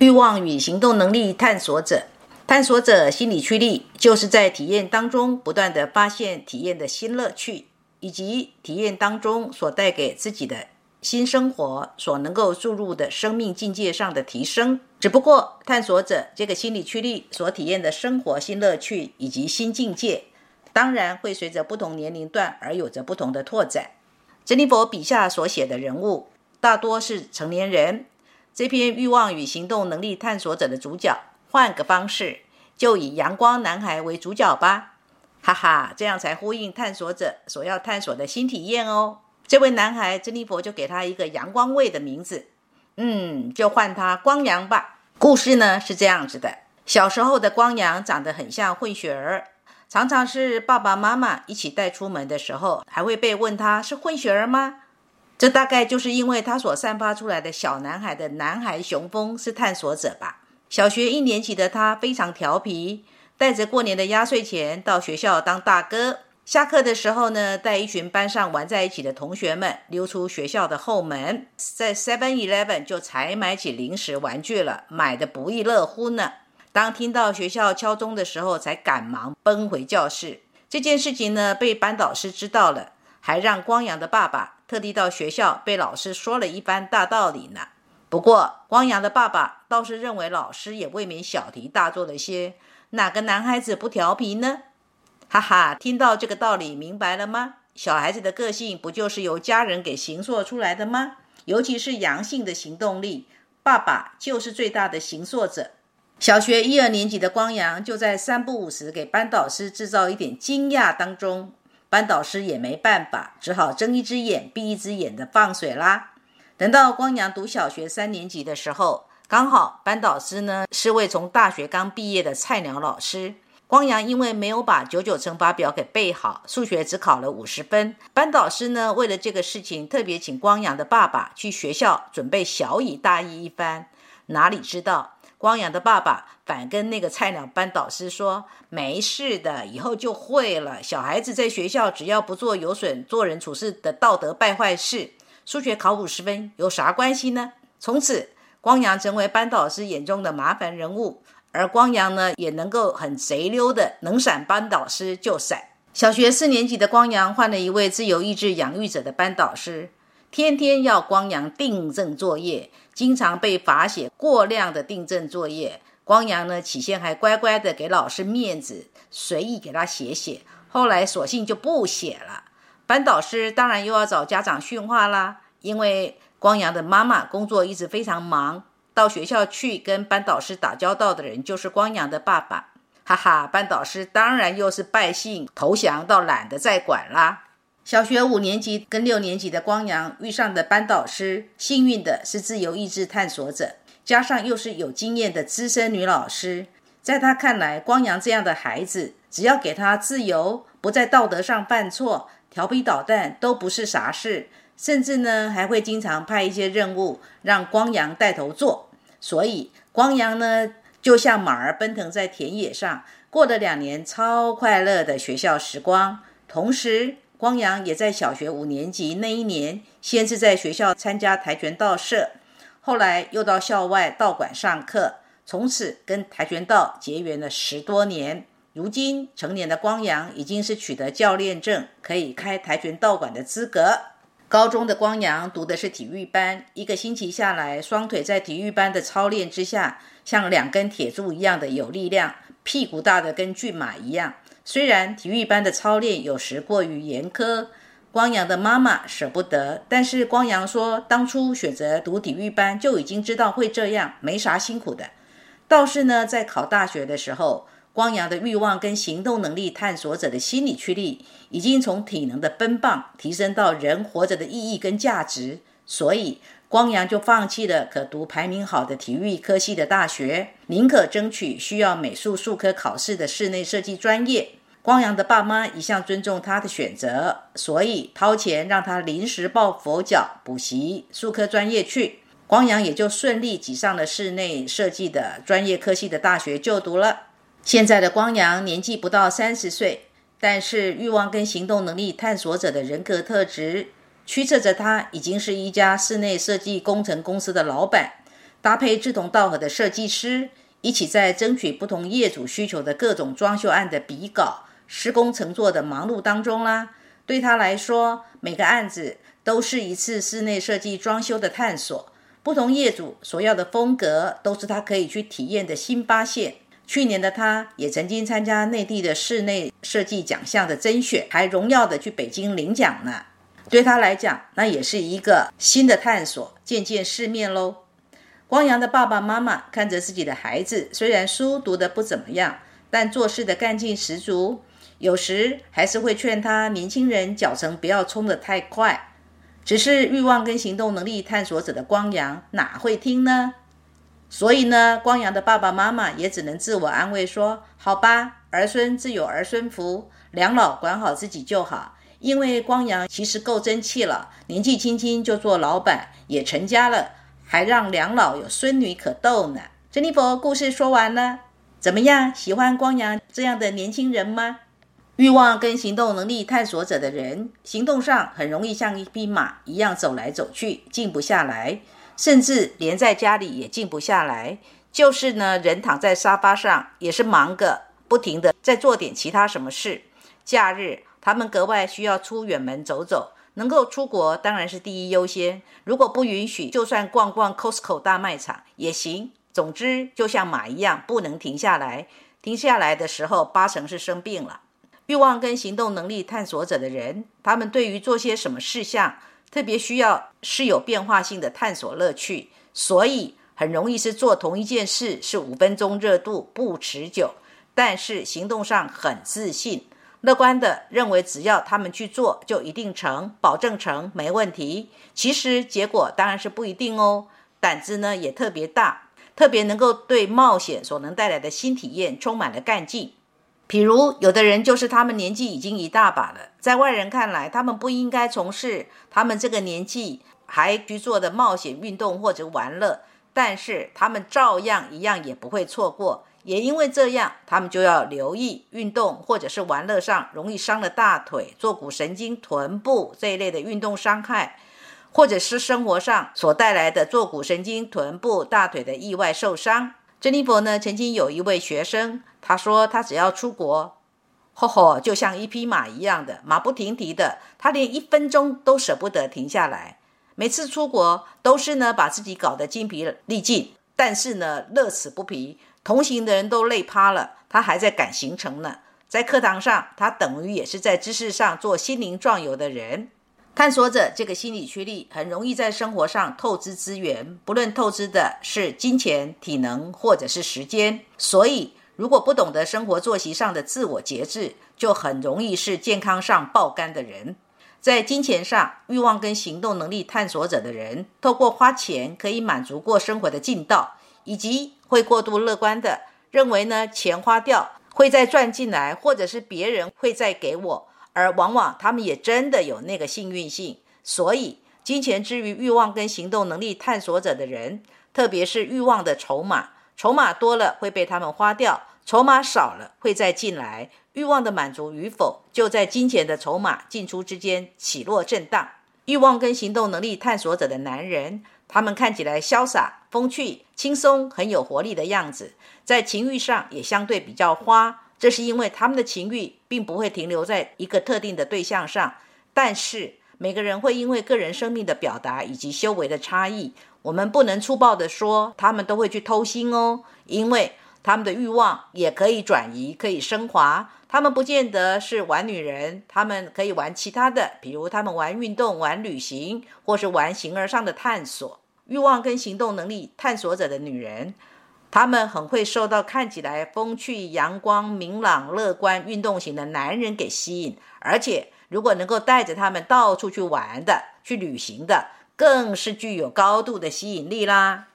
欲望与行动能力探索者，探索者心理驱力，就是在体验当中不断的发现体验的新乐趣，以及体验当中所带给自己的新生活所能够注入的生命境界上的提升。只不过，探索者这个心理驱力所体验的生活新乐趣以及新境界，当然会随着不同年龄段而有着不同的拓展。珍妮佛笔下所写的人物，大多是成年人。这篇欲望与行动能力探索者的主角，换个方式，就以阳光男孩为主角吧，哈哈，这样才呼应探索者所要探索的新体验哦。这位男孩，珍妮佛就给他一个阳光味的名字，嗯，就唤他光阳吧。故事呢是这样子的：小时候的光阳长得很像混血儿，常常是爸爸妈妈一起带出门的时候，还会被问他是混血儿吗？这大概就是因为他所散发出来的小男孩的男孩雄风是探索者吧。小学一年级的他非常调皮，带着过年的压岁钱到学校当大哥。下课的时候呢，带一群班上玩在一起的同学们溜出学校的后门，在 Seven Eleven 就采买起零食玩具了，买的不亦乐乎呢。当听到学校敲钟的时候，才赶忙奔回教室。这件事情呢，被班导师知道了，还让光阳的爸爸。特地到学校被老师说了一番大道理呢。不过光阳的爸爸倒是认为老师也未免小题大做了些。哪个男孩子不调皮呢？哈哈，听到这个道理明白了吗？小孩子的个性不就是由家人给形塑出来的吗？尤其是阳性的行动力，爸爸就是最大的形塑者。小学一二年级的光阳就在三不五时给班导师制造一点惊讶当中。班导师也没办法，只好睁一只眼闭一只眼的放水啦。等到光阳读小学三年级的时候，刚好班导师呢是位从大学刚毕业的菜鸟老师。光阳因为没有把九九乘法表给背好，数学只考了五十分。班导师呢为了这个事情，特别请光阳的爸爸去学校准备小以大义一番。哪里知道？光阳的爸爸反跟那个菜鸟班导师说：“没事的，以后就会了。小孩子在学校只要不做有损做人处事的道德败坏事，数学考五十分有啥关系呢？”从此，光阳成为班导师眼中的麻烦人物，而光阳呢，也能够很贼溜的能闪班导师就闪。小学四年级的光阳换了一位自由意志养育者的班导师，天天要光阳订正作业。经常被罚写过量的订正作业，光阳呢起先还乖乖的给老师面子，随意给他写写，后来索性就不写了。班导师当然又要找家长训话啦，因为光阳的妈妈工作一直非常忙，到学校去跟班导师打交道的人就是光阳的爸爸。哈哈，班导师当然又是败兴投降，到懒得再管啦。小学五年级跟六年级的光阳遇上的班导师，幸运的是自由意志探索者，加上又是有经验的资深女老师。在他看来，光阳这样的孩子，只要给他自由，不在道德上犯错、调皮捣蛋，都不是啥事。甚至呢，还会经常派一些任务让光阳带头做。所以，光阳呢，就像马儿奔腾在田野上，过了两年超快乐的学校时光，同时。光阳也在小学五年级那一年，先是在学校参加跆拳道社，后来又到校外道馆上课，从此跟跆拳道结缘了十多年。如今成年的光阳已经是取得教练证，可以开跆拳道馆的资格。高中的光阳读的是体育班，一个星期下来，双腿在体育班的操练之下，像两根铁柱一样的有力量，屁股大的跟骏马一样。虽然体育班的操练有时过于严苛，光阳的妈妈舍不得，但是光阳说，当初选择读体育班就已经知道会这样，没啥辛苦的。倒是呢，在考大学的时候，光阳的欲望跟行动能力探索者的心理驱力，已经从体能的奔放提升到人活着的意义跟价值，所以光阳就放弃了可读排名好的体育科系的大学，宁可争取需要美术术科考试的室内设计专业。光阳的爸妈一向尊重他的选择，所以掏钱让他临时抱佛脚补习数科专业去。光阳也就顺利挤上了室内设计的专业科系的大学就读了。现在的光阳年纪不到三十岁，但是欲望跟行动能力探索者的人格特质驱策着他，已经是一家室内设计工程公司的老板，搭配志同道合的设计师，一起在争取不同业主需求的各种装修案的比稿。施工乘坐的忙碌当中啦，对他来说，每个案子都是一次室内设计装修的探索。不同业主所要的风格，都是他可以去体验的新发现。去年的他，也曾经参加内地的室内设计奖项的甄选，还荣耀的去北京领奖呢。对他来讲，那也是一个新的探索，见见世面喽。光阳的爸爸妈妈看着自己的孩子，虽然书读得不怎么样，但做事的干劲十足。有时还是会劝他年轻人脚程不要冲得太快，只是欲望跟行动能力探索者的光阳哪会听呢？所以呢，光阳的爸爸妈妈也只能自我安慰说：“好吧，儿孙自有儿孙福，两老管好自己就好。”因为光阳其实够争气了，年纪轻轻就做老板，也成家了，还让两老有孙女可逗呢。珍妮佛故事说完了，怎么样？喜欢光阳这样的年轻人吗？欲望跟行动能力探索者的人，行动上很容易像一匹马一样走来走去，静不下来，甚至连在家里也静不下来。就是呢，人躺在沙发上也是忙个不停的在做点其他什么事。假日他们格外需要出远门走走，能够出国当然是第一优先。如果不允许，就算逛逛 Costco 大卖场也行。总之，就像马一样，不能停下来。停下来的时候，八成是生病了。欲望跟行动能力探索者的人，他们对于做些什么事项特别需要是有变化性的探索乐趣，所以很容易是做同一件事是五分钟热度不持久，但是行动上很自信、乐观的认为只要他们去做就一定成，保证成没问题。其实结果当然是不一定哦。胆子呢也特别大，特别能够对冒险所能带来的新体验充满了干劲。譬如，有的人就是他们年纪已经一大把了，在外人看来，他们不应该从事他们这个年纪还去做的冒险运动或者玩乐，但是他们照样一样也不会错过。也因为这样，他们就要留意运动或者是玩乐上容易伤了大腿、坐骨神经、臀部这一类的运动伤害，或者是生活上所带来的坐骨神经、臀部、大腿的意外受伤。珍妮佛呢，曾经有一位学生，他说他只要出国，吼吼，就像一匹马一样的马不停蹄的，他连一分钟都舍不得停下来。每次出国都是呢把自己搞得精疲力尽，但是呢乐此不疲，同行的人都累趴了，他还在赶行程呢。在课堂上，他等于也是在知识上做心灵壮游的人。探索者这个心理驱力很容易在生活上透支资源，不论透支的是金钱、体能或者是时间。所以，如果不懂得生活作息上的自我节制，就很容易是健康上爆肝的人。在金钱上，欲望跟行动能力探索者的人，透过花钱可以满足过生活的劲道，以及会过度乐观的认为呢，钱花掉会再赚进来，或者是别人会再给我。而往往他们也真的有那个幸运性，所以金钱之于欲望跟行动能力探索者的人，特别是欲望的筹码，筹码多了会被他们花掉，筹码少了会再进来。欲望的满足与否，就在金钱的筹码进出之间起落震荡。欲望跟行动能力探索者的男人，他们看起来潇洒、风趣、轻松，很有活力的样子，在情欲上也相对比较花。这是因为他们的情欲并不会停留在一个特定的对象上，但是每个人会因为个人生命的表达以及修为的差异，我们不能粗暴的说他们都会去偷腥哦，因为他们的欲望也可以转移，可以升华。他们不见得是玩女人，他们可以玩其他的，比如他们玩运动、玩旅行，或是玩形而上的探索。欲望跟行动能力探索者的女人，他们很会受到看起来风趣、阳光、明朗、乐观、运动型的男人给吸引，而且如果能够带着他们到处去玩的、去旅行的，更是具有高度的吸引力啦。